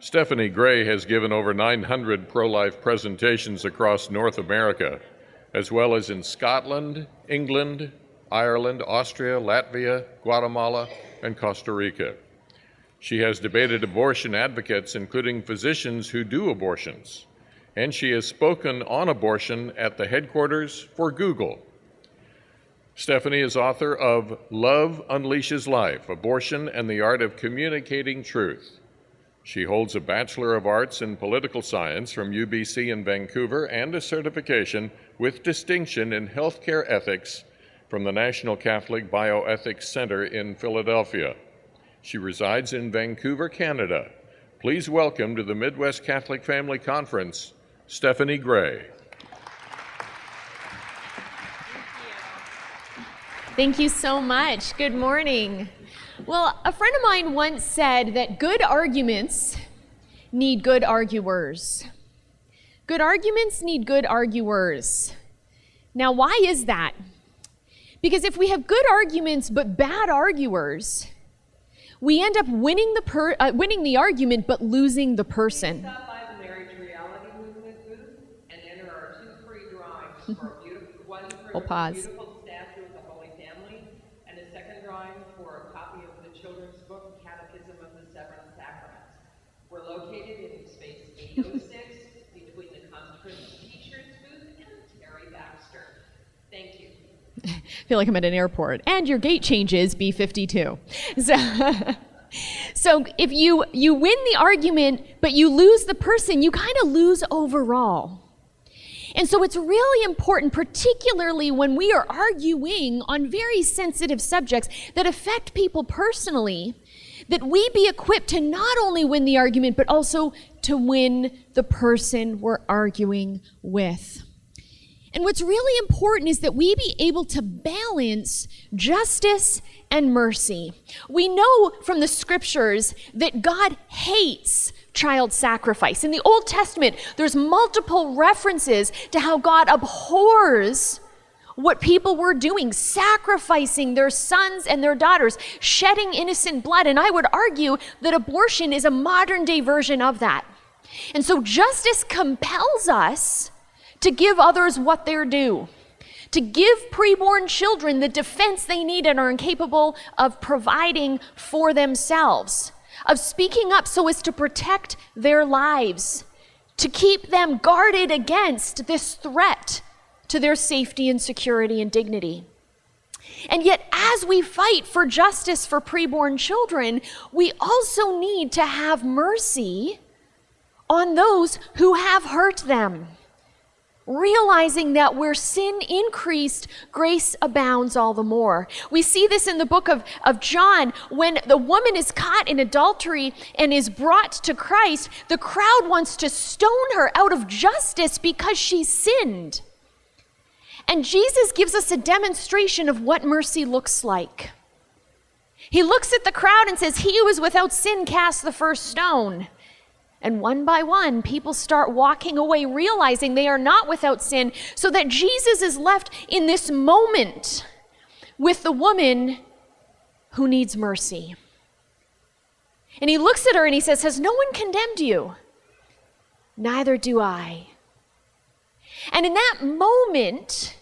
Stephanie Gray has given over 900 pro life presentations across North America, as well as in Scotland, England, Ireland, Austria, Latvia, Guatemala, and Costa Rica. She has debated abortion advocates, including physicians who do abortions, and she has spoken on abortion at the headquarters for Google. Stephanie is author of Love Unleashes Life Abortion and the Art of Communicating Truth. She holds a Bachelor of Arts in Political Science from UBC in Vancouver and a certification with distinction in healthcare ethics from the National Catholic Bioethics Center in Philadelphia. She resides in Vancouver, Canada. Please welcome to the Midwest Catholic Family Conference, Stephanie Gray. Thank you so much. Good morning. Well, a friend of mine once said that good arguments need good arguers. Good arguments need good arguers. Now, why is that? Because if we have good arguments but bad arguers, we end up winning the, per, uh, winning the argument but losing the person. Stop by the Marriage Reality Movement booth and enter our two free drawings for a beautiful, one for We'll pause. beautiful statue of the Holy Family and a second drawing for a copy of the children's book Catechism of the Seven Sacraments. We're located in space 806 between the Consecration T-shirts booth and Terry Baxter. Thank you. I feel like I'm at an airport. And your gate changes B52. So, so if you you win the argument but you lose the person, you kind of lose overall. And so it's really important, particularly when we are arguing on very sensitive subjects that affect people personally, that we be equipped to not only win the argument, but also to win the person we're arguing with. And what's really important is that we be able to balance justice and mercy. We know from the scriptures that God hates child sacrifice. In the Old Testament, there's multiple references to how God abhors what people were doing, sacrificing their sons and their daughters, shedding innocent blood. And I would argue that abortion is a modern day version of that. And so justice compels us to give others what they're due, to give preborn children the defense they need and are incapable of providing for themselves, of speaking up so as to protect their lives, to keep them guarded against this threat to their safety and security and dignity. And yet, as we fight for justice for preborn children, we also need to have mercy on those who have hurt them realizing that where sin increased, grace abounds all the more. We see this in the book of, of John when the woman is caught in adultery and is brought to Christ. The crowd wants to stone her out of justice because she sinned. And Jesus gives us a demonstration of what mercy looks like. He looks at the crowd and says, He who is without sin cast the first stone. And one by one, people start walking away, realizing they are not without sin, so that Jesus is left in this moment with the woman who needs mercy. And he looks at her and he says, Has no one condemned you? Neither do I. And in that moment,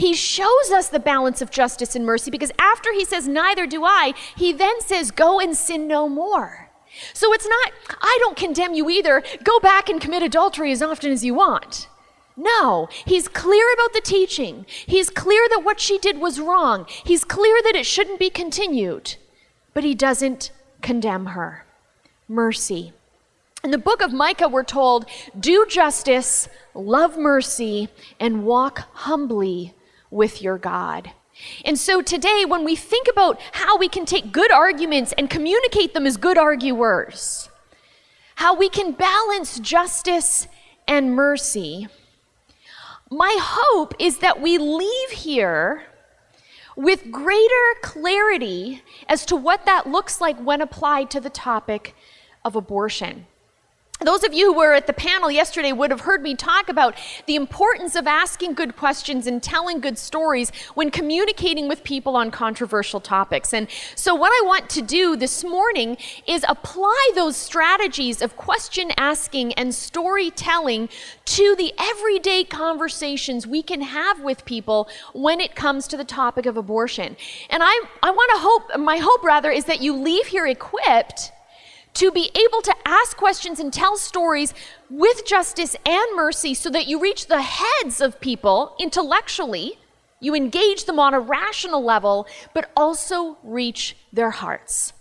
he shows us the balance of justice and mercy because after he says, Neither do I, he then says, Go and sin no more. So it's not, I don't condemn you either. Go back and commit adultery as often as you want. No, he's clear about the teaching. He's clear that what she did was wrong. He's clear that it shouldn't be continued. But he doesn't condemn her. Mercy. In the book of Micah, we're told, do justice, love mercy, and walk humbly with your God. And so today, when we think about how we can take good arguments and communicate them as good arguers, how we can balance justice and mercy, my hope is that we leave here with greater clarity as to what that looks like when applied to the topic of abortion. Those of you who were at the panel yesterday would have heard me talk about the importance of asking good questions and telling good stories when communicating with people on controversial topics. And so, what I want to do this morning is apply those strategies of question asking and storytelling to the everyday conversations we can have with people when it comes to the topic of abortion. And I, I want to hope, my hope rather, is that you leave here equipped to be able to ask questions and tell stories with justice and mercy so that you reach the heads of people intellectually, you engage them on a rational level, but also reach their hearts.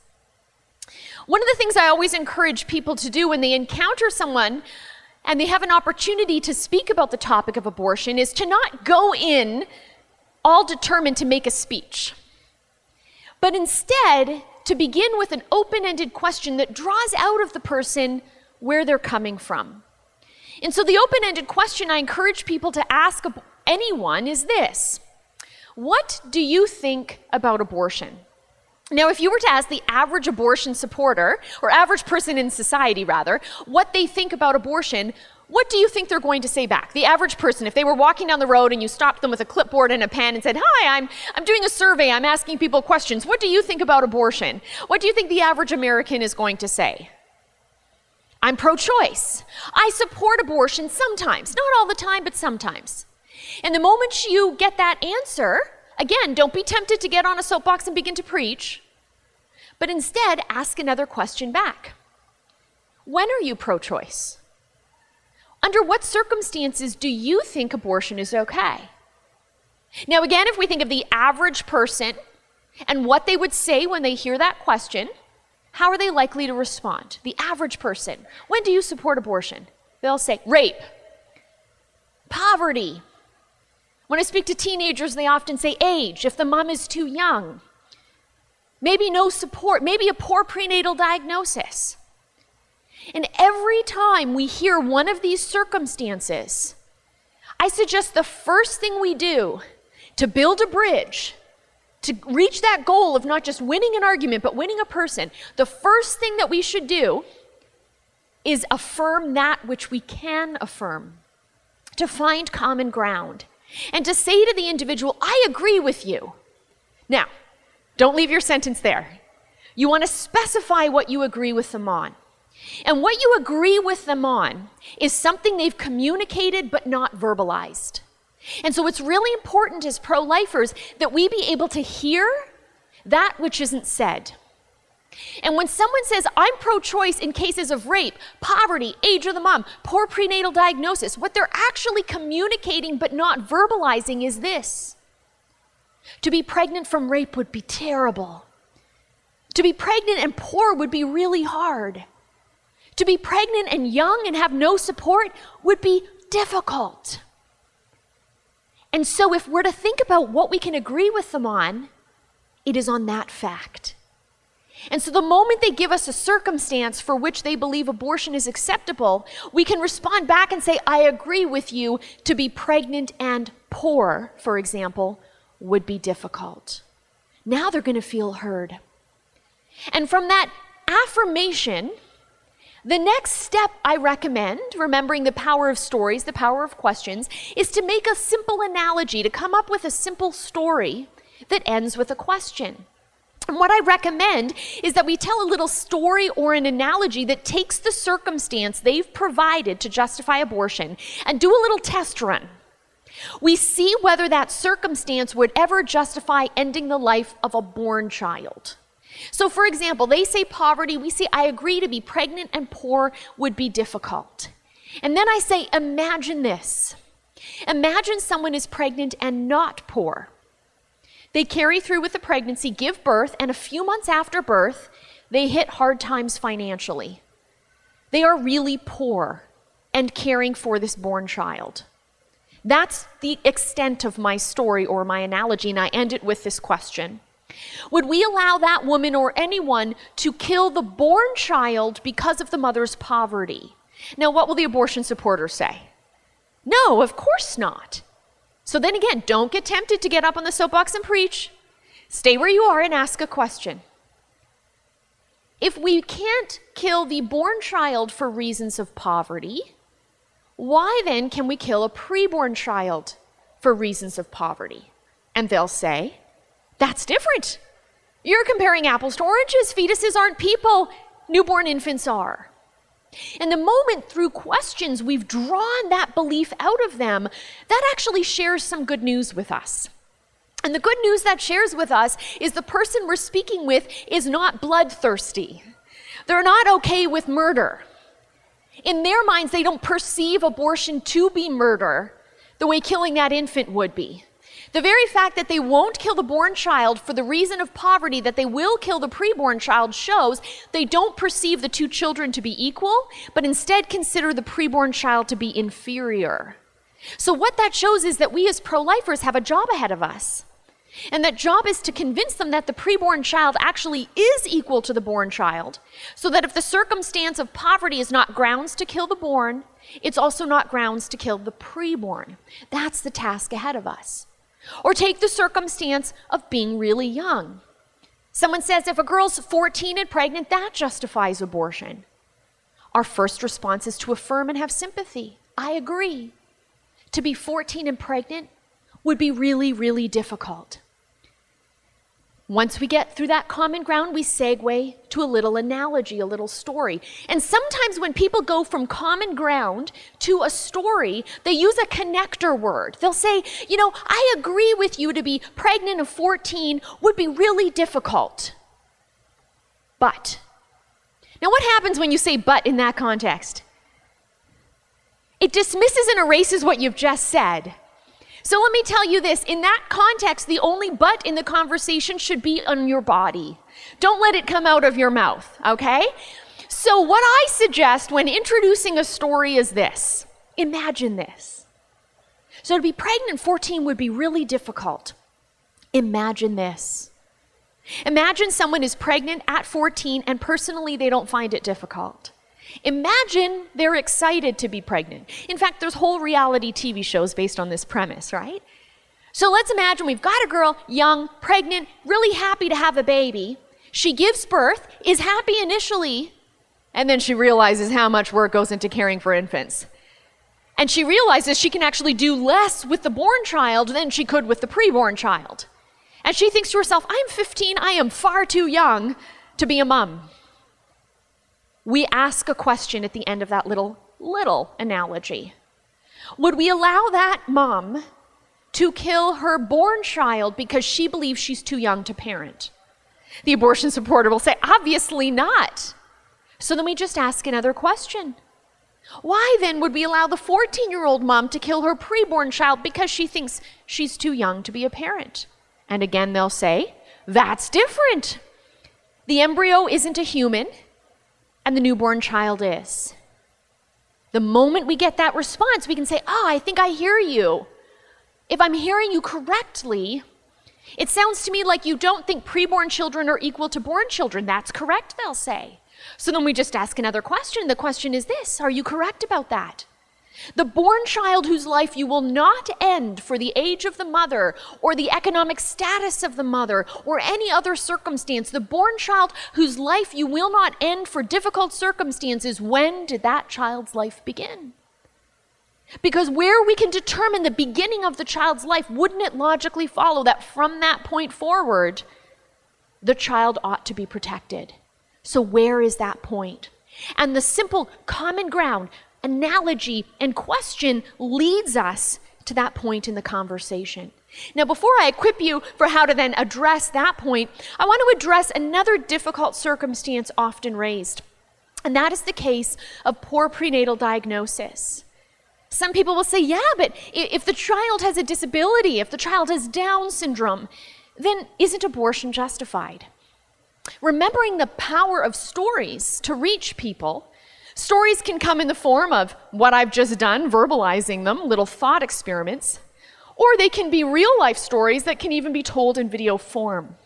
One of the things I always encourage people to do when they encounter someone and they have an opportunity to speak about the topic of abortion is to not go in all determined to make a speech, but instead to begin with an open ended question that draws out of the person where they're coming from. And so, the open ended question I encourage people to ask anyone is this What do you think about abortion? Now, if you were to ask the average abortion supporter, or average person in society rather, what they think about abortion, what do you think they're going to say back? The average person, if they were walking down the road and you stopped them with a clipboard and a pen and said, Hi, I'm, I'm doing a survey, I'm asking people questions, what do you think about abortion? What do you think the average American is going to say? I'm pro choice. I support abortion sometimes, not all the time, but sometimes. And the moment you get that answer, again, don't be tempted to get on a soapbox and begin to preach, but instead ask another question back. When are you pro choice? Under what circumstances do you think abortion is okay? Now, again, if we think of the average person and what they would say when they hear that question, how are they likely to respond? The average person. When do you support abortion? They'll say rape, poverty. When I speak to teenagers, they often say age, if the mom is too young. Maybe no support, maybe a poor prenatal diagnosis. And every time we hear one of these circumstances, I suggest the first thing we do to build a bridge, to reach that goal of not just winning an argument, but winning a person, the first thing that we should do is affirm that which we can affirm, to find common ground, and to say to the individual, I agree with you. Now, don't leave your sentence there. You want to specify what you agree with them on. And what you agree with them on is something they've communicated but not verbalized. And so it's really important as pro lifers that we be able to hear that which isn't said. And when someone says, I'm pro choice in cases of rape, poverty, age of the mom, poor prenatal diagnosis, what they're actually communicating but not verbalizing is this To be pregnant from rape would be terrible. To be pregnant and poor would be really hard. To be pregnant and young and have no support would be difficult. And so, if we're to think about what we can agree with them on, it is on that fact. And so, the moment they give us a circumstance for which they believe abortion is acceptable, we can respond back and say, I agree with you. To be pregnant and poor, for example, would be difficult. Now they're going to feel heard. And from that affirmation, the next step I recommend, remembering the power of stories, the power of questions, is to make a simple analogy, to come up with a simple story that ends with a question. And what I recommend is that we tell a little story or an analogy that takes the circumstance they've provided to justify abortion and do a little test run. We see whether that circumstance would ever justify ending the life of a born child. So, for example, they say poverty, we say, I agree to be pregnant and poor would be difficult. And then I say, imagine this. Imagine someone is pregnant and not poor. They carry through with the pregnancy, give birth, and a few months after birth, they hit hard times financially. They are really poor and caring for this born child. That's the extent of my story or my analogy, and I end it with this question would we allow that woman or anyone to kill the born child because of the mother's poverty? Now, what will the abortion supporter say? No, of course not. So then again, don't get tempted to get up on the soapbox and preach. Stay where you are and ask a question. if we can't kill the born child for reasons of poverty, why then can we kill a preborn child for reasons of poverty? And they'll say, that's different. You're comparing apples to oranges. Fetuses aren't people, newborn infants are. And the moment through questions we've drawn that belief out of them, that actually shares some good news with us. And the good news that shares with us is the person we're speaking with is not bloodthirsty. They're not okay with murder. In their minds, they don't perceive abortion to be murder the way killing that infant would be. The very fact that they won't kill the born child for the reason of poverty, that they will kill the preborn child, shows they don't perceive the two children to be equal, but instead consider the preborn child to be inferior. So, what that shows is that we as pro lifers have a job ahead of us. And that job is to convince them that the preborn child actually is equal to the born child, so that if the circumstance of poverty is not grounds to kill the born, it's also not grounds to kill the preborn. That's the task ahead of us. Or take the circumstance of being really young. Someone says if a girl's 14 and pregnant, that justifies abortion. Our first response is to affirm and have sympathy. I agree. To be 14 and pregnant would be really, really difficult. Once we get through that common ground, we segue to a little analogy, a little story. And sometimes when people go from common ground to a story, they use a connector word. They'll say, You know, I agree with you to be pregnant at 14 would be really difficult. But. Now, what happens when you say but in that context? It dismisses and erases what you've just said. So let me tell you this in that context, the only but in the conversation should be on your body. Don't let it come out of your mouth, okay? So, what I suggest when introducing a story is this imagine this. So, to be pregnant 14 would be really difficult. Imagine this. Imagine someone is pregnant at 14 and personally they don't find it difficult. Imagine they're excited to be pregnant. In fact, there's whole reality TV shows based on this premise, right? So let's imagine we've got a girl, young, pregnant, really happy to have a baby. She gives birth, is happy initially, and then she realizes how much work goes into caring for infants. And she realizes she can actually do less with the born child than she could with the preborn child. And she thinks to herself, I'm 15, I am far too young to be a mom we ask a question at the end of that little, little analogy. Would we allow that mom to kill her born child because she believes she's too young to parent? The abortion supporter will say, obviously not. So then we just ask another question. Why then would we allow the 14 year old mom to kill her preborn child because she thinks she's too young to be a parent? And again, they'll say, that's different. The embryo isn't a human, and the newborn child is. The moment we get that response, we can say, Oh, I think I hear you. If I'm hearing you correctly, it sounds to me like you don't think preborn children are equal to born children. That's correct, they'll say. So then we just ask another question. The question is this Are you correct about that? The born child whose life you will not end for the age of the mother or the economic status of the mother or any other circumstance. The born child whose life you will not end for difficult circumstances. When did that child's life begin? Because where we can determine the beginning of the child's life, wouldn't it logically follow that from that point forward, the child ought to be protected? So, where is that point? And the simple common ground analogy and question leads us to that point in the conversation. Now, before I equip you for how to then address that point, I want to address another difficult circumstance often raised, and that is the case of poor prenatal diagnosis. Some people will say, yeah, but if the child has a disability, if the child has Down syndrome, then isn't abortion justified? Remembering the power of stories to reach people Stories can come in the form of what I've just done, verbalizing them, little thought experiments, or they can be real life stories that can even be told in video form.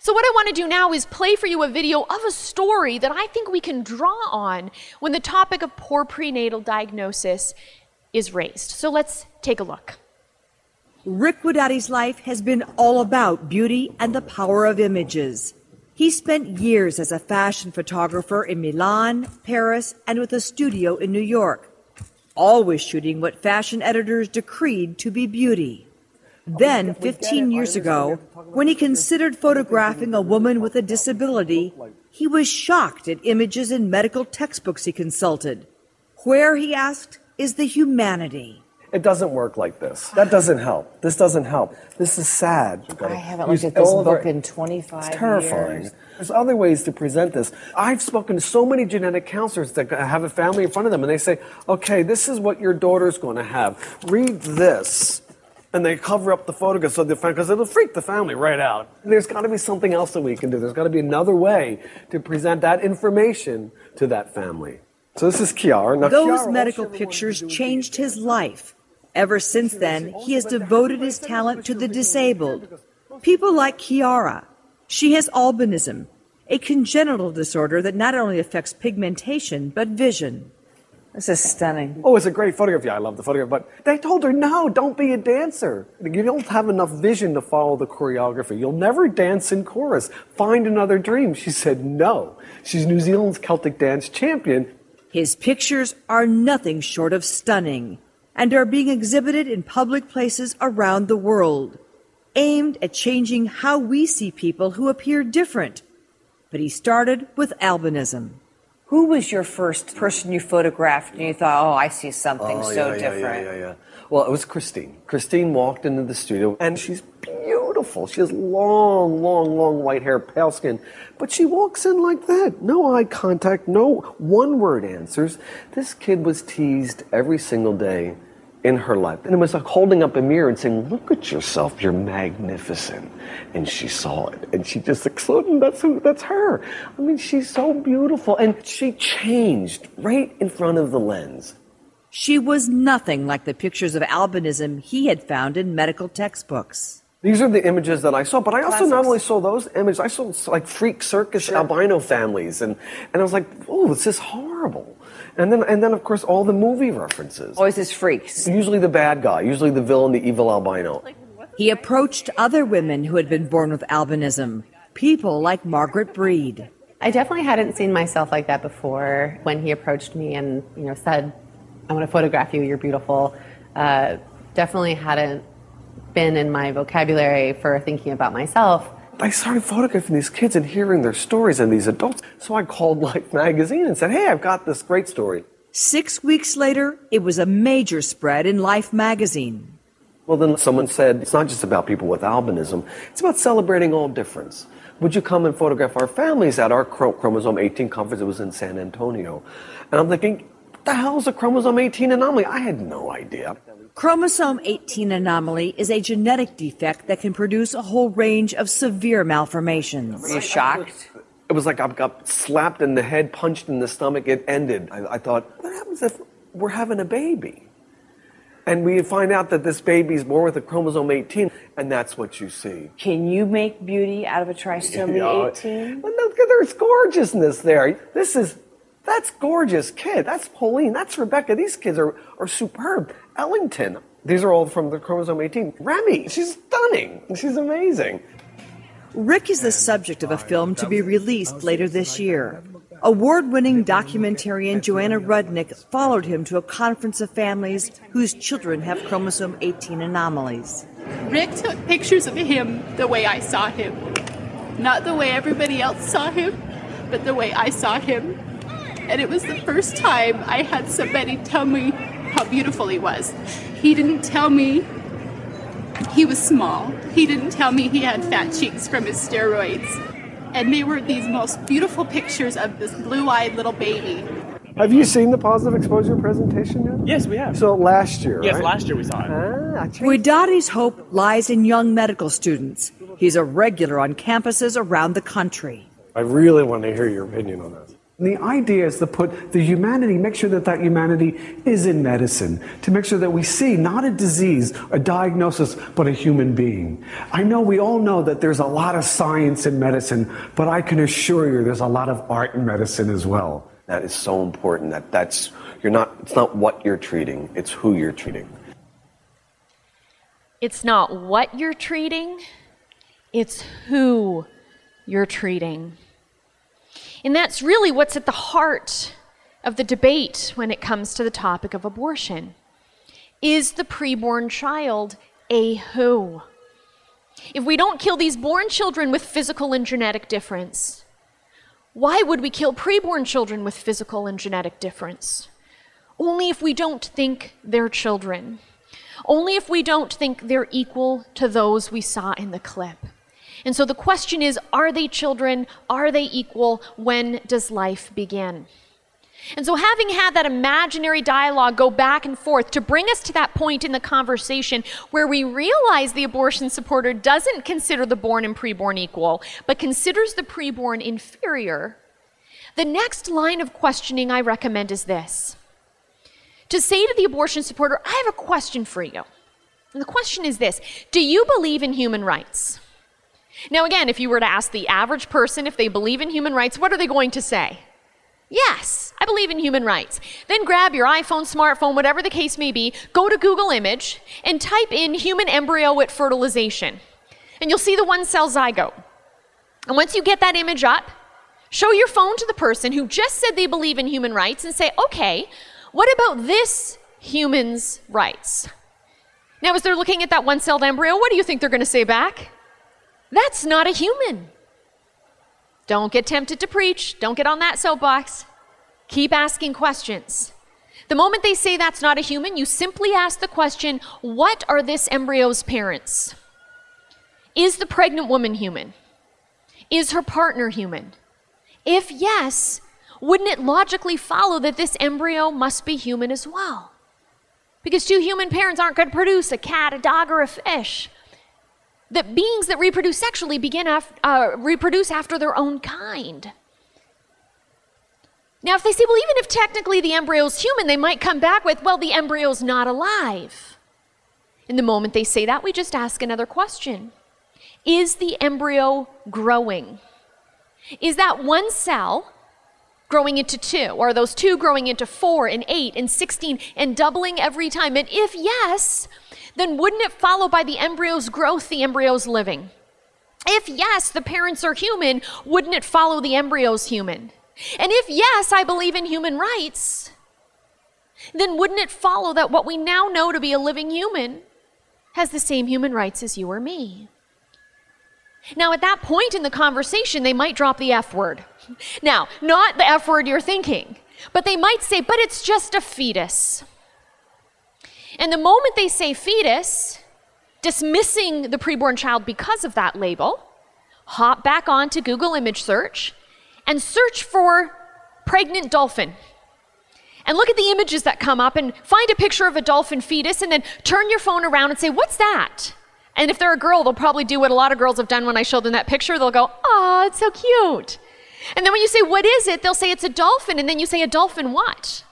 So, what I want to do now is play for you a video of a story that I think we can draw on when the topic of poor prenatal diagnosis is raised. So, let's take a look. Rick Guidotti's life has been all about beauty and the power of images. He spent years as a fashion photographer in Milan, Paris, and with a studio in New York, always shooting what fashion editors decreed to be beauty. Then, 15 years ago, when he considered photographing a woman with a disability, he was shocked at images in medical textbooks he consulted. Where, he asked, is the humanity? It doesn't work like this. That doesn't help. This doesn't help. This is sad. I haven't looked at this book in 25 years. It's terrifying. years. There's other ways to present this. I've spoken to so many genetic counselors that have a family in front of them, and they say, okay, this is what your daughter's going to have. Read this. And they cover up the photograph so the because it'll freak the family right out. There's got to be something else that we can do. There's got to be another way to present that information to that family. So this is Kiara. Now, Those Kiara, medical ever wanted to pictures changed his life. Ever since then, he has devoted his talent to the disabled. People like Kiara. She has albinism, a congenital disorder that not only affects pigmentation, but vision. This is stunning. Oh, it's a great photograph. Yeah, I love the photograph. But they told her, no, don't be a dancer. You don't have enough vision to follow the choreography. You'll never dance in chorus. Find another dream. She said, no. She's New Zealand's Celtic dance champion. His pictures are nothing short of stunning and are being exhibited in public places around the world, aimed at changing how we see people who appear different. But he started with albinism. Who was your first person you photographed and you thought, oh, I see something Oh, so yeah, yeah, different? Yeah, yeah, yeah. Well, it was Christine. Christine walked into the studio, and she's beautiful. She has long, long, long white hair, pale skin, but she walks in like that. No eye contact, no one word answers. This kid was teased every single day in her life. And it was like holding up a mirror and saying, Look at yourself, you're magnificent. And she saw it and she just exploded. That's who that's her. I mean, she's so beautiful. And she changed right in front of the lens. She was nothing like the pictures of albinism he had found in medical textbooks. These are the images that I saw, but I also not only saw those images, I saw like freak circus albino families, and, and I was like, oh, this is horrible. And then, and then of course, all the movie references. Always his freaks. Usually the bad guy, usually the villain, the evil albino. He approached other women who had been born with albinism, people like Margaret Breed. I definitely hadn't seen myself like that before when he approached me and you know said, "I want to photograph you. You're beautiful." Uh, definitely hadn't been in my vocabulary for thinking about myself. I started photographing these kids and hearing their stories and these adults. So I called Life magazine and said, hey, I've got this great story. Six weeks later, it was a major spread in Life magazine. Well, then someone said, it's not just about people with albinism, it's about celebrating all difference. Would you come and photograph our families at our chromosome 18 conference? It was in San Antonio. And I'm thinking, what the hell is a chromosome 18 anomaly? I had no idea. Chromosome 18 anomaly is a genetic defect that can produce a whole range of severe malformations. Were you shocked? It was like I got slapped in the head, punched in the stomach. It ended. I, I thought, what happens if we're having a baby? And we find out that this baby's born with a chromosome 18, and that's what you see. Can you make beauty out of a trisomy Yeah. 18? Well, look at there's gorgeousness there. This is that's gorgeous kid. That's Pauline. That's Rebecca. These kids are are superb. Ellington. These are all from the chromosome 18. Remy. She's stunning. She's amazing. Rick is the subject of a film to be released later this year. Award winning documentarian Joanna Rudnick followed him to a conference of families whose children have chromosome 18 anomalies. Rick took pictures of him the way I saw him. Not the way everybody else saw him, but the way I saw him. And it was the first time I had somebody tell me how beautiful he was. He didn't tell me he was small. He didn't tell me he had fat cheeks from his steroids. And they were these most beautiful pictures of this blue eyed little baby. Have you seen the positive exposure presentation yet? Yes, we have. So last year, yes, right? last year we saw it. Ah, I changed- hope lies in young medical students. He's a regular on campuses around the country. I really want to hear your opinion on this. The idea is to put the humanity, make sure that that humanity is in medicine, to make sure that we see not a disease, a diagnosis, but a human being. I know we all know that there's a lot of science in medicine, but I can assure you there's a lot of art in medicine as well. That is so important that that's, you're not, it's not what you're treating, it's who you're treating. It's not what you're treating, it's who you're treating. And that's really what's at the heart of the debate when it comes to the topic of abortion. Is the preborn child a who? If we don't kill these born children with physical and genetic difference, why would we kill preborn children with physical and genetic difference? Only if we don't think they're children. Only if we don't think they're equal to those we saw in the clip. And so the question is are they children? Are they equal? When does life begin? And so, having had that imaginary dialogue go back and forth to bring us to that point in the conversation where we realize the abortion supporter doesn't consider the born and preborn equal, but considers the preborn inferior, the next line of questioning I recommend is this to say to the abortion supporter, I have a question for you. And the question is this Do you believe in human rights? Now, again, if you were to ask the average person if they believe in human rights, what are they going to say? Yes, I believe in human rights. Then grab your iPhone, smartphone, whatever the case may be, go to Google Image and type in human embryo at fertilization. And you'll see the one cell zygote. And once you get that image up, show your phone to the person who just said they believe in human rights and say, okay, what about this human's rights? Now, as they're looking at that one celled embryo, what do you think they're going to say back? That's not a human. Don't get tempted to preach. Don't get on that soapbox. Keep asking questions. The moment they say that's not a human, you simply ask the question what are this embryo's parents? Is the pregnant woman human? Is her partner human? If yes, wouldn't it logically follow that this embryo must be human as well? Because two human parents aren't going to produce a cat, a dog, or a fish that beings that reproduce sexually begin af- uh, reproduce after their own kind. Now, if they say, well, even if technically the embryo's human, they might come back with, well, the embryo's not alive. In the moment they say that, we just ask another question Is the embryo growing? Is that one cell growing into two? Or are those two growing into four and eight and 16 and doubling every time? And if yes, then wouldn't it follow by the embryo's growth, the embryo's living? If yes, the parents are human, wouldn't it follow the embryo's human? And if yes, I believe in human rights, then wouldn't it follow that what we now know to be a living human has the same human rights as you or me? Now, at that point in the conversation, they might drop the F word. Now, not the F word you're thinking, but they might say, but it's just a fetus. And the moment they say fetus, dismissing the preborn child because of that label, hop back on to Google image search and search for pregnant dolphin. And look at the images that come up and find a picture of a dolphin fetus and then turn your phone around and say, What's that? And if they're a girl, they'll probably do what a lot of girls have done when I show them that picture. They'll go, Oh, it's so cute. And then when you say, What is it? they'll say, It's a dolphin. And then you say, A dolphin what?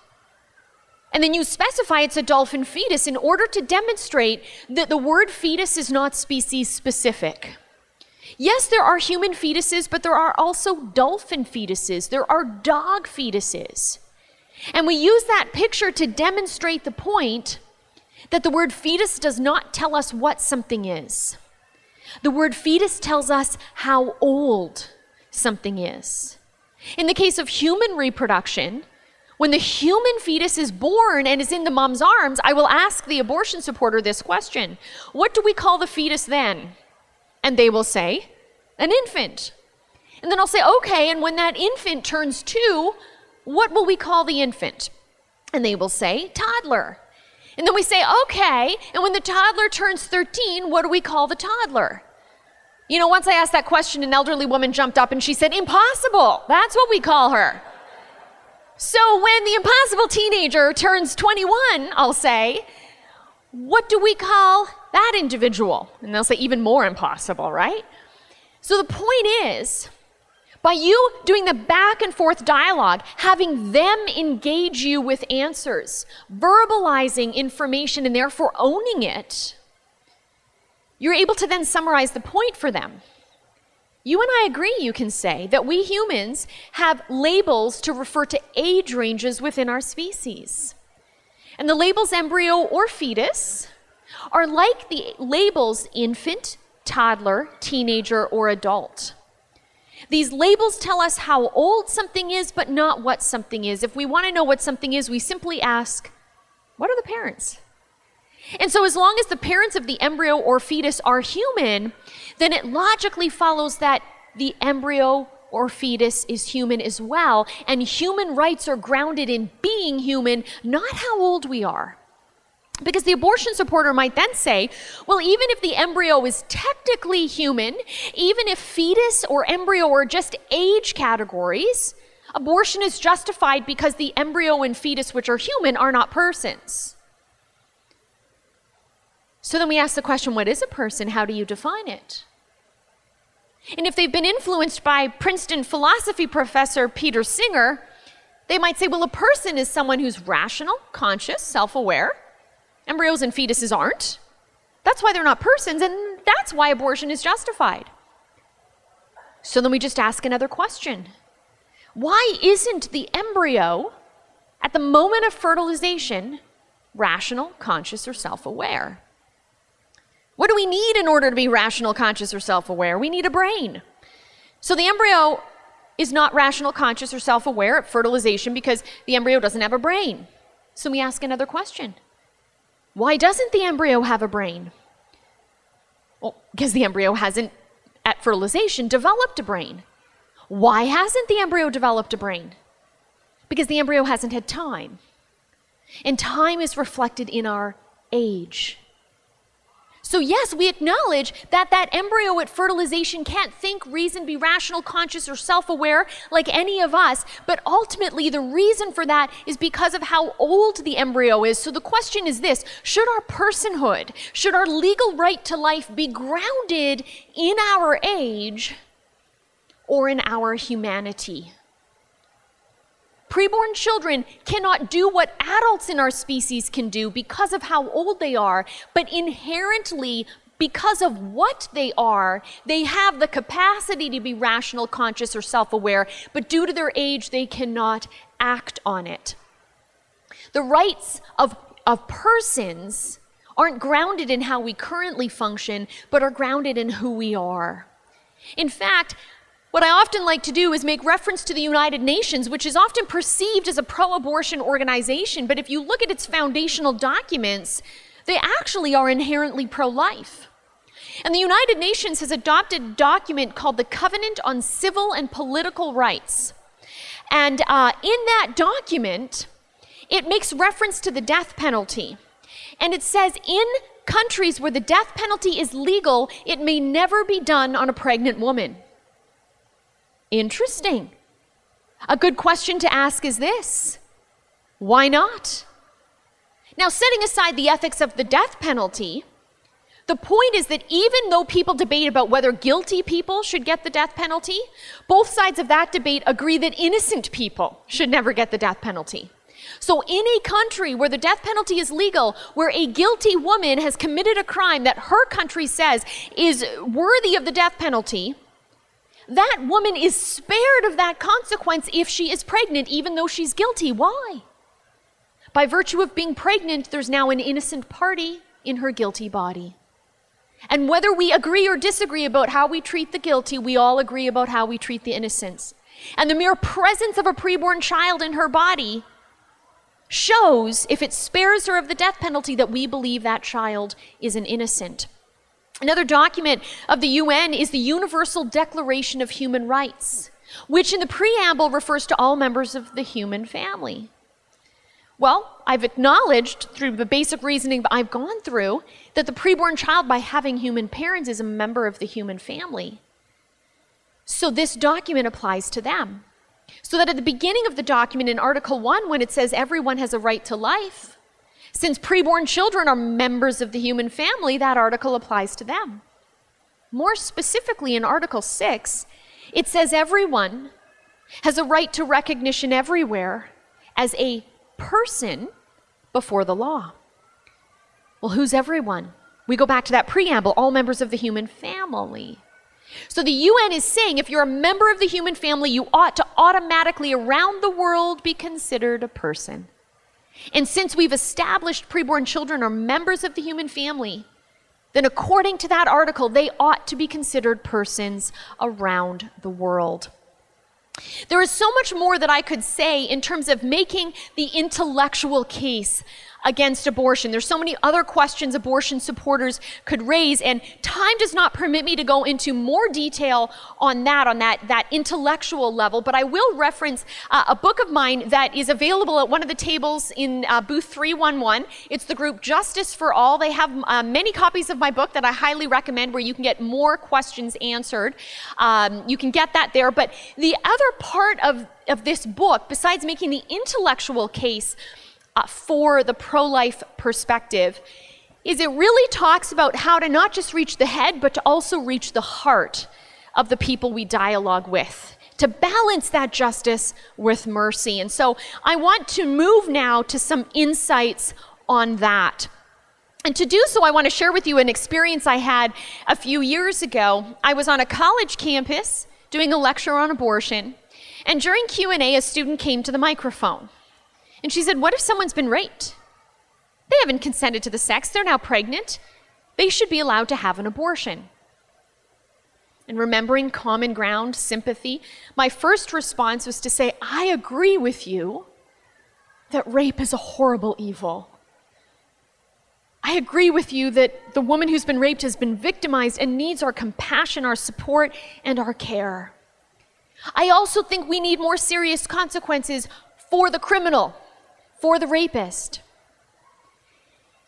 And then you specify it's a dolphin fetus in order to demonstrate that the word fetus is not species specific. Yes, there are human fetuses, but there are also dolphin fetuses. There are dog fetuses. And we use that picture to demonstrate the point that the word fetus does not tell us what something is. The word fetus tells us how old something is. In the case of human reproduction, when the human fetus is born and is in the mom's arms, I will ask the abortion supporter this question What do we call the fetus then? And they will say, An infant. And then I'll say, Okay, and when that infant turns two, what will we call the infant? And they will say, Toddler. And then we say, Okay, and when the toddler turns 13, what do we call the toddler? You know, once I asked that question, an elderly woman jumped up and she said, Impossible. That's what we call her. So when the impossible teenager turns 21, I'll say, what do we call that individual? And they'll say, even more impossible, right? So the point is, by you doing the back and forth dialogue, having them engage you with answers, verbalizing information, and therefore owning it, you're able to then summarize the point for them. You and I agree, you can say, that we humans have labels to refer to age ranges within our species. And the labels embryo or fetus are like the labels infant, toddler, teenager, or adult. These labels tell us how old something is, but not what something is. If we want to know what something is, we simply ask, what are the parents? And so, as long as the parents of the embryo or fetus are human, then it logically follows that the embryo or fetus is human as well, and human rights are grounded in being human, not how old we are. Because the abortion supporter might then say, well, even if the embryo is technically human, even if fetus or embryo are just age categories, abortion is justified because the embryo and fetus, which are human, are not persons. So then we ask the question what is a person? How do you define it? And if they've been influenced by Princeton philosophy professor Peter Singer, they might say, well, a person is someone who's rational, conscious, self aware Embryos and fetuses aren't. That's why they're not persons, and that's why abortion is justified. So then we just ask another question Why isn't the embryo, at the moment of fertilization, rational, conscious, or self aware? What do we need in order to be rational, conscious, or self aware? We need a brain. So the embryo is not rational, conscious, or self aware at fertilization because the embryo doesn't have a brain. So we ask another question why doesn't the embryo have a brain? Well, because the embryo hasn't, at fertilization, developed a brain. Why hasn't the embryo developed a brain? Because the embryo hasn't had time. And time is reflected in our age. So, yes, we acknowledge that that embryo at fertilization can't think, reason, be rational, conscious, or self aware like any of us, but ultimately the reason for that is because of how old the embryo is. So, the question is this Should our personhood, should our legal right to life be grounded in our age or in our humanity? Preborn children cannot do what adults in our species can do because of how old they are, but inherently, because of what they are, they have the capacity to be rational, conscious, or self aware, but due to their age, they cannot act on it. The rights of, of persons aren't grounded in how we currently function, but are grounded in who we are. In fact, what I often like to do is make reference to the United Nations, which is often perceived as a pro abortion organization, but if you look at its foundational documents, they actually are inherently pro life. And the United Nations has adopted a document called the Covenant on Civil and Political Rights. And uh, in that document, it makes reference to the death penalty. And it says in countries where the death penalty is legal, it may never be done on a pregnant woman. Interesting. A good question to ask is this why not? Now, setting aside the ethics of the death penalty, the point is that even though people debate about whether guilty people should get the death penalty, both sides of that debate agree that innocent people should never get the death penalty. So, in a country where the death penalty is legal, where a guilty woman has committed a crime that her country says is worthy of the death penalty, that woman is spared of that consequence if she is pregnant, even though she's guilty. Why? By virtue of being pregnant, there's now an innocent party in her guilty body. And whether we agree or disagree about how we treat the guilty, we all agree about how we treat the innocents. And the mere presence of a preborn child in her body shows, if it spares her of the death penalty, that we believe that child is an innocent. Another document of the UN is the Universal Declaration of Human Rights, which in the preamble refers to all members of the human family. Well, I've acknowledged through the basic reasoning I've gone through that the preborn child, by having human parents, is a member of the human family. So this document applies to them. So that at the beginning of the document in Article 1, when it says everyone has a right to life, since preborn children are members of the human family, that article applies to them. More specifically, in Article 6, it says everyone has a right to recognition everywhere as a person before the law. Well, who's everyone? We go back to that preamble all members of the human family. So the UN is saying if you're a member of the human family, you ought to automatically, around the world, be considered a person. And since we've established preborn children are members of the human family, then according to that article, they ought to be considered persons around the world. There is so much more that I could say in terms of making the intellectual case against abortion. There's so many other questions abortion supporters could raise, and time does not permit me to go into more detail on that, on that, that intellectual level, but I will reference uh, a book of mine that is available at one of the tables in uh, booth 311. It's the group Justice for All. They have uh, many copies of my book that I highly recommend where you can get more questions answered. Um, you can get that there, but the other part of, of this book, besides making the intellectual case, uh, for the pro life perspective is it really talks about how to not just reach the head, but to also reach the heart of the people we dialogue with, to balance that justice with mercy. And so I want to move now to some insights on that. And to do so, I want to share with you an experience I had a few years ago. I was on a college campus doing a lecture on abortion, and during Q&A a student came to the microphone. And she said, What if someone's been raped? They haven't consented to the sex, they're now pregnant. They should be allowed to have an abortion. And remembering common ground, sympathy, my first response was to say, I agree with you that rape is a horrible evil. I agree with you that the woman who's been raped has been victimized and needs our compassion, our support, and our care. I also think we need more serious consequences for the criminal for the rapist.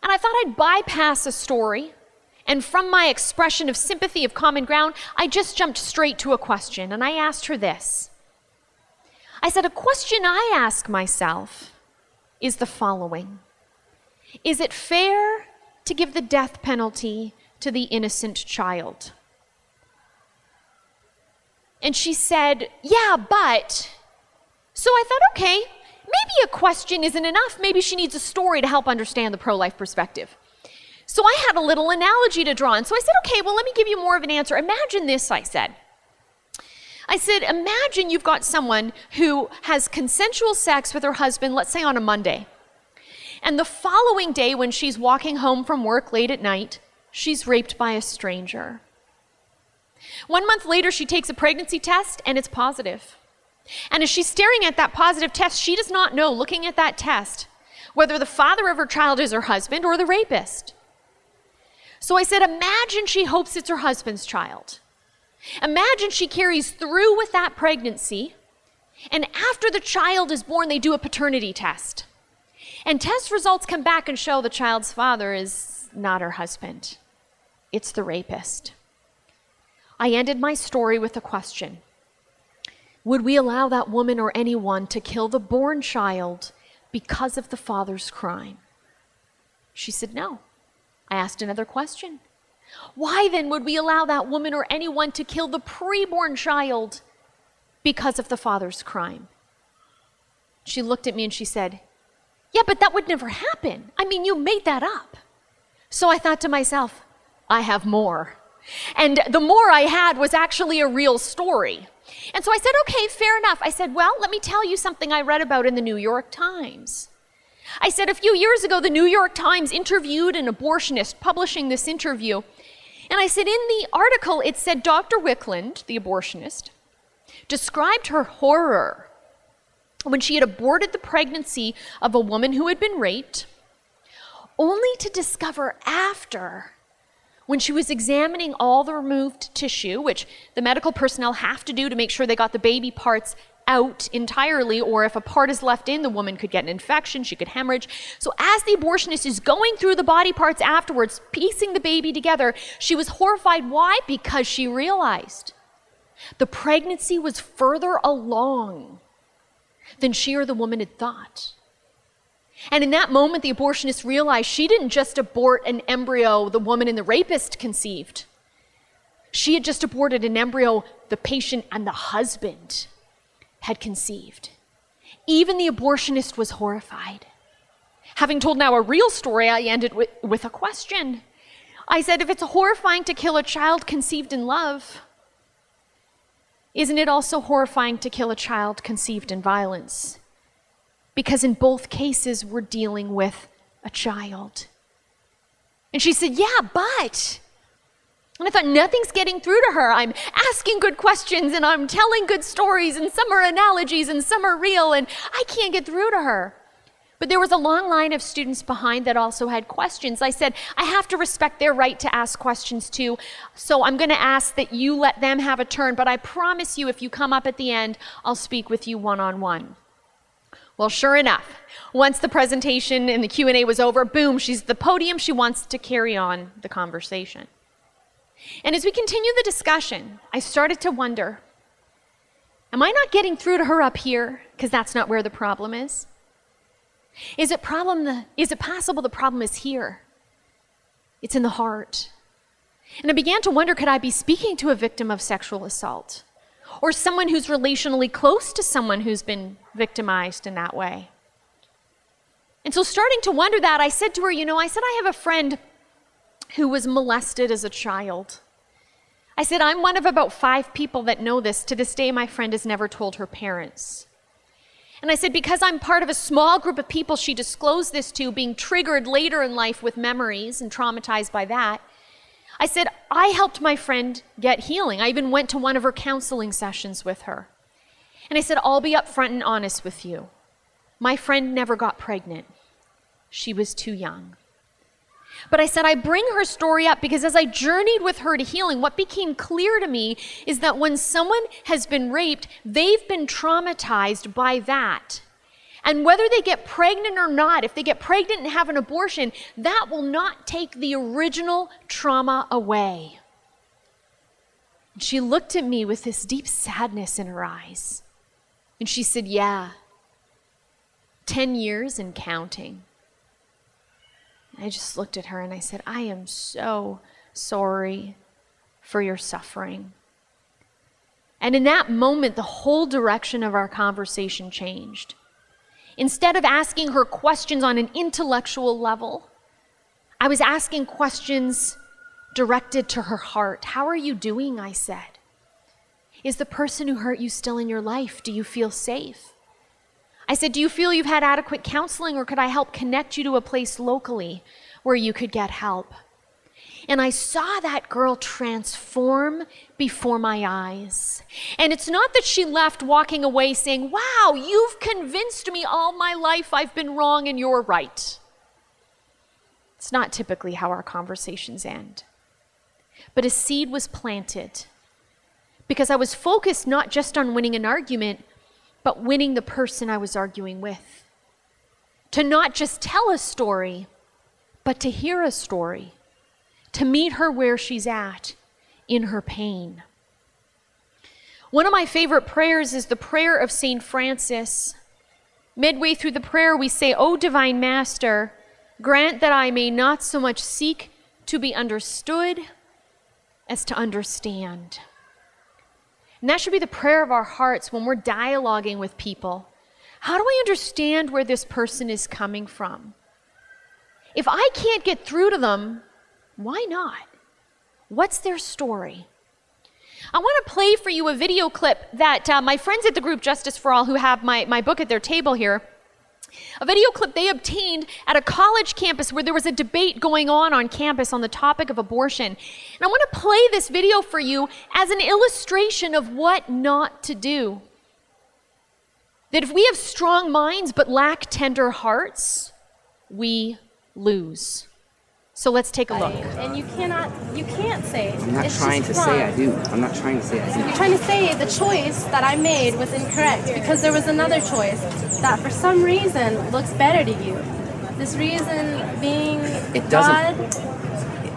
And I thought I'd bypass a story, and from my expression of sympathy, of common ground, I just jumped straight to a question, and I asked her this. I said, A question I ask myself is the following Is it fair to give the death penalty to the innocent child? And she said, Yeah, but. So I thought, okay, maybe a question isn't enough. Maybe she needs a story to help understand the pro life perspective. So I had a little analogy to draw on. So I said, okay, well, let me give you more of an answer. Imagine this, I said. I said, imagine you've got someone who has consensual sex with her husband, let's say on a Monday. And the following day, when she's walking home from work late at night, she's raped by a stranger. One month later, she takes a pregnancy test and it's positive. And as she's staring at that positive test, she does not know, looking at that test, whether the father of her child is her husband or the rapist. So I said, imagine she hopes it's her husband's child. Imagine she carries through with that pregnancy, and after the child is born, they do a paternity test. And test results come back and show the child's father is not her husband, it's the rapist. I ended my story with a question would we allow that woman or anyone to kill the born child because of the father's crime? She said, No. I asked another question. Why then would we allow that woman or anyone to kill the preborn child because of the father's crime? She looked at me and she said, Yeah, but that would never happen. I mean, you made that up. So I thought to myself, I have more. And the more I had was actually a real story. And so I said, okay, fair enough. I said, well, let me tell you something I read about in the New York Times. I said, a few years ago, the New York Times interviewed an abortionist publishing this interview. And I said, in the article, it said Dr. Wicklund, the abortionist, described her horror when she had aborted the pregnancy of a woman who had been raped, only to discover after when she was examining all the removed tissue, which the medical personnel have to do to make sure they got the baby parts out entirely, or if a part is left in, the woman could get an infection, she could hemorrhage. So, as the abortionist is going through the body parts afterwards, piecing the baby together, she was horrified. Why? Because she realized the pregnancy was further along than she or the woman had thought. And in that moment, the abortionist realized she didn't just abort an embryo the woman and the rapist conceived. She had just aborted an embryo the patient and the husband had conceived. Even the abortionist was horrified. Having told now a real story, I ended with, with a question. I said, if it's horrifying to kill a child conceived in love, isn't it also horrifying to kill a child conceived in violence? Because in both cases we're dealing with a child. And she said, Yeah, but And I thought, nothing's getting through to her. I'm asking good questions and I'm telling good stories, and some are analogies and some are real, and I can't get through to her. But there was a long line of students behind that also had questions. I said, I have to respect their right to ask questions too. So I'm going to ask that you let them have a turn, but I promise you if you come up at the end, I'll speak with you one on one. Well, sure enough, once the presentation and the Q&A was over, boom, she's at the podium. She wants to carry on the conversation. And as we continue the discussion, I started to wonder, am I not getting through to her up here because that's not where the problem is? Is it problem the, is it possible the problem is here? It's in the heart. And I began to wonder could I be speaking to a victim of sexual assault or someone who's relationally close to someone who's been victimized in that way? And so starting to wonder that, I said to her, you know, I said I have a friend who was molested as a child. I said, I'm one of about five people that know this. To this day, my friend has never told her parents. And I said, because I'm part of a small group of people she disclosed this to, being triggered later in life with memories and traumatized by that, I said, I helped my friend get healing. I even went to one of her counseling sessions with her. And I said, I'll be upfront and honest with you. My friend never got pregnant, she was too young. But I said, I bring her story up because as I journeyed with her to healing, what became clear to me is that when someone has been raped, they've been traumatized by that. And whether they get pregnant or not, if they get pregnant and have an abortion, that will not take the original trauma away. And she looked at me with this deep sadness in her eyes. And she said, Yeah, 10 years and counting. I just looked at her and I said, I am so sorry for your suffering. And in that moment, the whole direction of our conversation changed. Instead of asking her questions on an intellectual level, I was asking questions directed to her heart. How are you doing? I said. Is the person who hurt you still in your life? Do you feel safe? I said, Do you feel you've had adequate counseling, or could I help connect you to a place locally where you could get help? And I saw that girl transform before my eyes. And it's not that she left walking away saying, Wow, you've convinced me all my life I've been wrong and you're right. It's not typically how our conversations end. But a seed was planted because I was focused not just on winning an argument, but winning the person I was arguing with. To not just tell a story, but to hear a story, to meet her where she's at in her pain. One of my favorite prayers is the prayer of St. Francis. Midway through the prayer, we say, O divine Master, grant that I may not so much seek to be understood as to understand. And that should be the prayer of our hearts when we're dialoguing with people. How do I understand where this person is coming from? If I can't get through to them, why not? What's their story? I want to play for you a video clip that uh, my friends at the group Justice for All, who have my, my book at their table here, a video clip they obtained at a college campus where there was a debate going on on campus on the topic of abortion. And I want to play this video for you as an illustration of what not to do. That if we have strong minds but lack tender hearts, we lose. So let's take a look. And you cannot, you can't say. I'm not it's trying to just say I do. I'm not trying to say I do. You're trying to say the choice that I made was incorrect because there was another choice that for some reason looks better to you. This reason being It doesn't.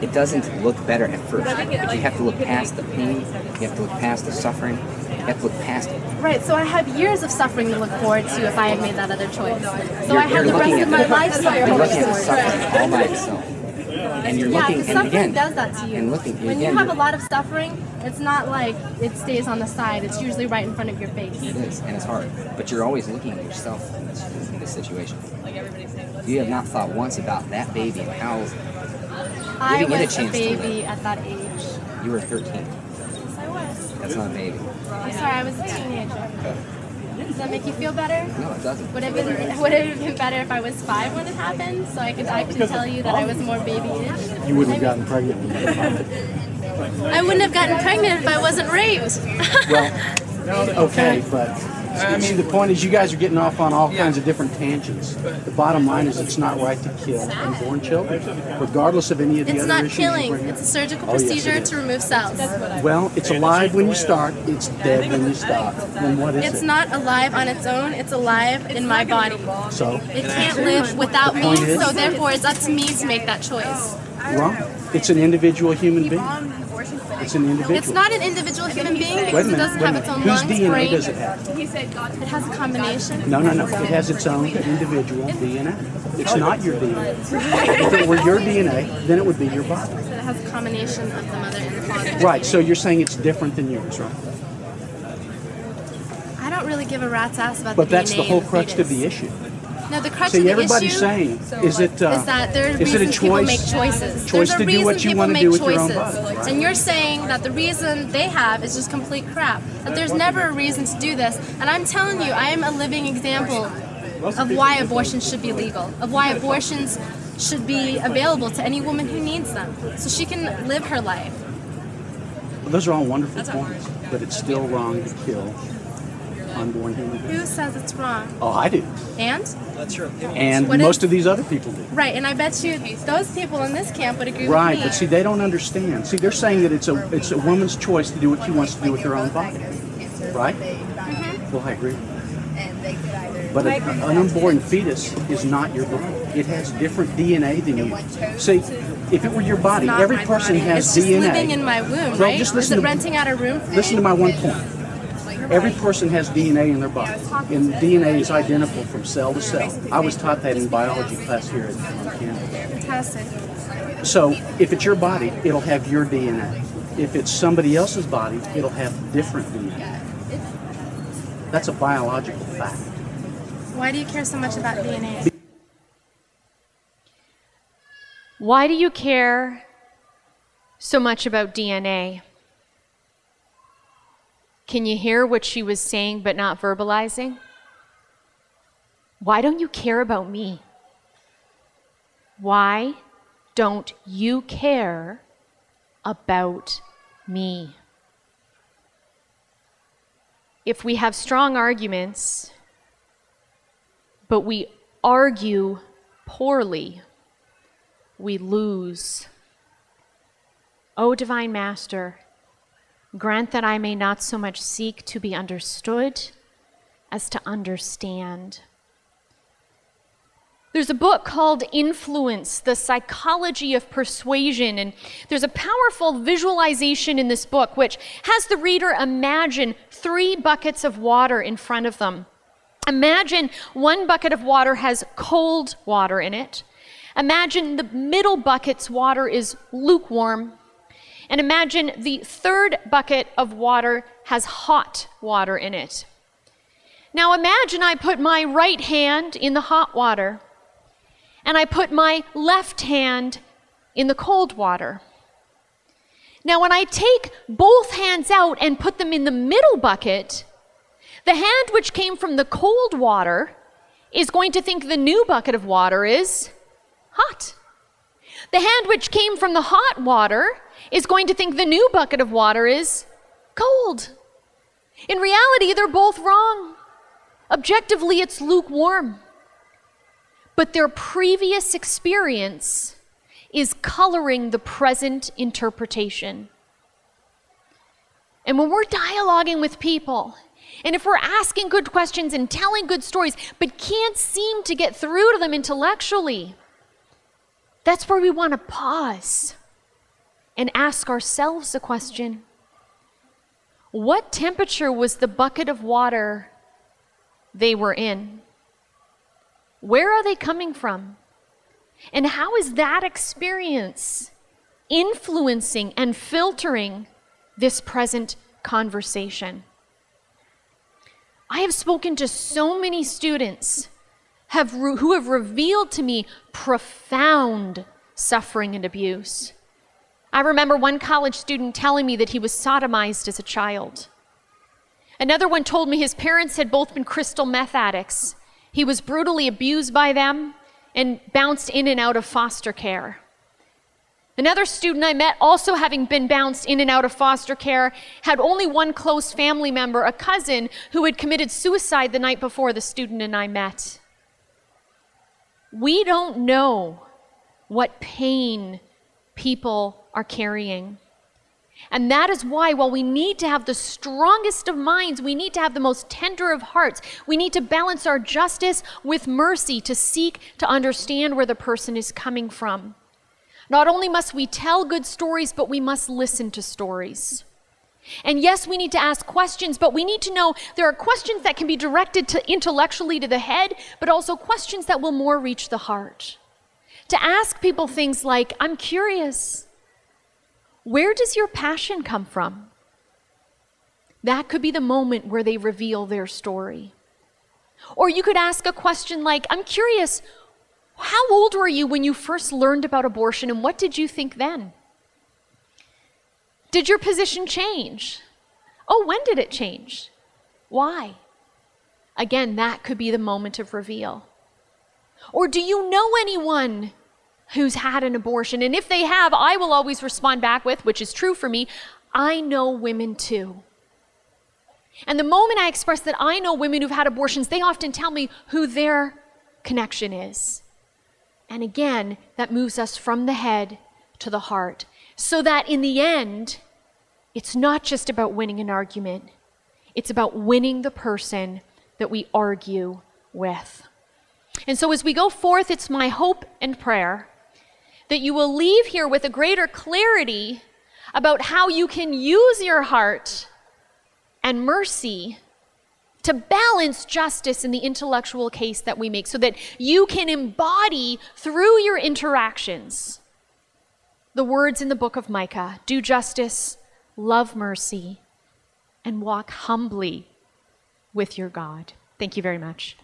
It doesn't look better at first, but you have to look past the pain. You have to look past the suffering. You have to look past it. Right, so I have years of suffering to look forward to if I had made that other choice. So You're- I have the rest of my life to You're look looking at the forward suffering to. all by itself, and you're Yeah, looking. And suffering again, does that to you. and looking when again, you have a lot of suffering, it's not like it stays on the side. It's usually right in front of your face. It is, and it's hard. But you're always looking at yourself in this, in this situation. Like everybody said. You have not thought once about that baby and how I a was a, live. baby at that age. you were 13. Yes, I was. That's not a baby. I'm sorry, I was a teenager. Does that make you feel better? No, it doesn't. Would it, been, would it have been better if I was five when it happened? So I could I could tell you that I was more babyish? You wouldn't have gotten pregnant when you were five. I wouldn't have gotten pregnant if I wasn't raped. Well, okay, but see, the point is, you guys are getting off on all kinds of different tangents. The bottom line is, it's not right to kill unborn children, regardless of any of the It's other not issues you killing. It's a surgical Oh, yes, procedure is. to remove cells. Well, it's alive when you start. It's dead when you stop. Then what is It's it? not alive on its own. It's alive in my body. So It can't live without me, is- so therefore it's up to me to make that choice. wrong. It's an individual human being. It's an individual. It's not an individual human being Wait a because it minute. doesn't Wait a have its own Whose lungs, DNA brain. does it have? It has a combination. No, no, no. It has its own individual DNA. It's not your DNA. If it were your DNA, then it would be your body. So It has a combination of the mother and the father. Right. So you're saying it's different than yours, right? I don't really give a rat's ass about But the that's the whole crux of the issue. No, the crux See, of the everybody's issue saying, is it, uh, is that there are is it a reasons people choice- make choices. choice There's a to do reason what you people wanna make do with your own choices. body, right? And you're saying that the reason they have is just complete crap. That there's never a reason to do this. And I'm telling you, I am a living example of why abortion should be legal, of why abortions should be available to any woman who needs them, so she can live her life. Well, those are all wonderful points, but it's still wrong to kill unborn human beings. Who says it's wrong? Oh, I do. And? That's true. And What most is- of these other people do. Right, and I bet you those people in this camp would agree Right, with me. Right, but see, they don't understand. See, they're saying that it's a it's a woman's choice to do what she wants to do with her own body, right? Mhm. Well, I agree. But a, an unborn fetus is not your body. It has different DNA than you. See, if it were your body, every person body. has it's just DNA. living in my womb, Well, right? just Is it to- renting out a room for Listen me? to my one point. Every person has DNA in their body, and DNA is identical from cell to cell. I was taught that in biology class here at Canada. Fantastic. So if it's your body, it'll have your DNA. If it's somebody else's body, it'll have different DNA. That's a biological fact. Why do you care so much about DNA? Why do you care so much about DNA? Can you hear what she was saying but not verbalizing? Why don't you care about me? Why don't you care about me? If we have strong arguments, but we argue poorly, we lose. O Divine Master, grant that I may not so much seek to be understood as to understand. There's a book called Influence, The Psychology of Persuasion, and there's a powerful visualization in this book which has the reader imagine three buckets of water in front of them. Imagine one bucket of water has cold water in it. Imagine the middle bucket's water is lukewarm. And imagine the third bucket of water has hot water in it. Now imagine I put my right hand in the hot water and I put my left hand in the cold water. Now, when I take both hands out and put them in the middle bucket, the hand which came from the cold water is going to think the new bucket of water is hot. The hand which came from the hot water is going to think the new bucket of water is cold. In reality, they're both wrong. Objectively, it's lukewarm. But their previous experience is coloring the present interpretation. And when we're dialoguing with people, and if we're asking good questions and telling good stories, but can't seem to get through to them intellectually, that's where we want to pause and ask ourselves the question What temperature was the bucket of water they were in? Where are they coming from? And how is that experience influencing and filtering this present conversation? I have spoken to so many students have who have revealed to me profound suffering and abuse. I remember one college student telling me that he was sodomized as a child. Another one told me his parents had both been crystal meth addicts. He was brutally abused by them and bounced in and out of foster care. Another student I met, also having been bounced in and out of foster care, had only one close family member, a cousin, who had committed suicide the night before the student and I met. We don't know what pain people are carrying. And that is why, while we need to have the strongest of minds, we need to have the most tender of hearts, we need to balance our justice with mercy to seek to understand where the person is coming from. Not only must we tell good stories, but we must listen to stories. And yes, we need to ask questions, but we need to know there are questions that can be directed to intellectually to the head, but also questions that will more reach the heart. To ask people things like, I'm curious, where does your passion come from? That could be the moment where they reveal their story. Or you could ask a question like, I'm curious, how old were you when you first learned about abortion and what did you think then? Did your position change? Oh, when did it change? Why? Again, that could be the moment of reveal. Or do you know anyone who's had an abortion? And if they have, I will always respond back with, which is true for me, I know women too. And the moment I express that I know women who've had abortions, they often tell me who their connection is. And again, that moves us from the head to the heart so that in the end, it's not just about winning an argument, it's about winning the person that we argue with. And so as we go forth, it's my hope and prayer that you will leave here with a greater clarity about how you can use your heart and mercy to balance justice in the intellectual case that we make so that you can embody through your interactions the words in the book of Micah do justice, love mercy, and walk humbly with your God. Thank you very much.